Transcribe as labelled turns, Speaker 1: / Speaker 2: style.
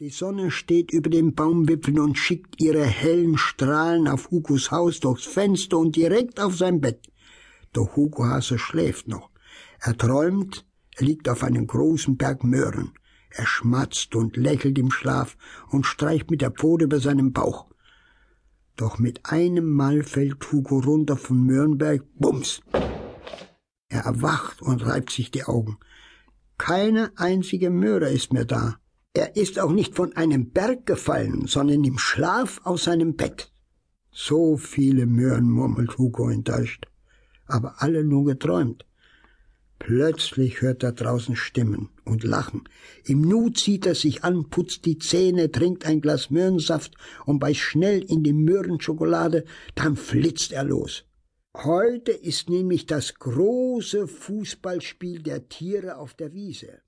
Speaker 1: Die Sonne steht über den Baumwipfeln und schickt ihre hellen Strahlen auf Hugos Haus durchs Fenster und direkt auf sein Bett. Doch Hugo Hase schläft noch. Er träumt, er liegt auf einem großen Berg Möhren. Er schmatzt und lächelt im Schlaf und streicht mit der Pfote über seinen Bauch. Doch mit einem Mal fällt Hugo runter vom Möhrenberg, bums. Er erwacht und reibt sich die Augen. Keine einzige Möhre ist mehr da. Er ist auch nicht von einem Berg gefallen, sondern im Schlaf aus seinem Bett. So viele Möhren, murmelt Hugo enttäuscht, aber alle nur geträumt. Plötzlich hört er draußen Stimmen und Lachen. Im Nu zieht er sich an, putzt die Zähne, trinkt ein Glas Möhrensaft und beißt schnell in die Möhrenschokolade, dann flitzt er los. Heute ist nämlich das große Fußballspiel der Tiere auf der Wiese.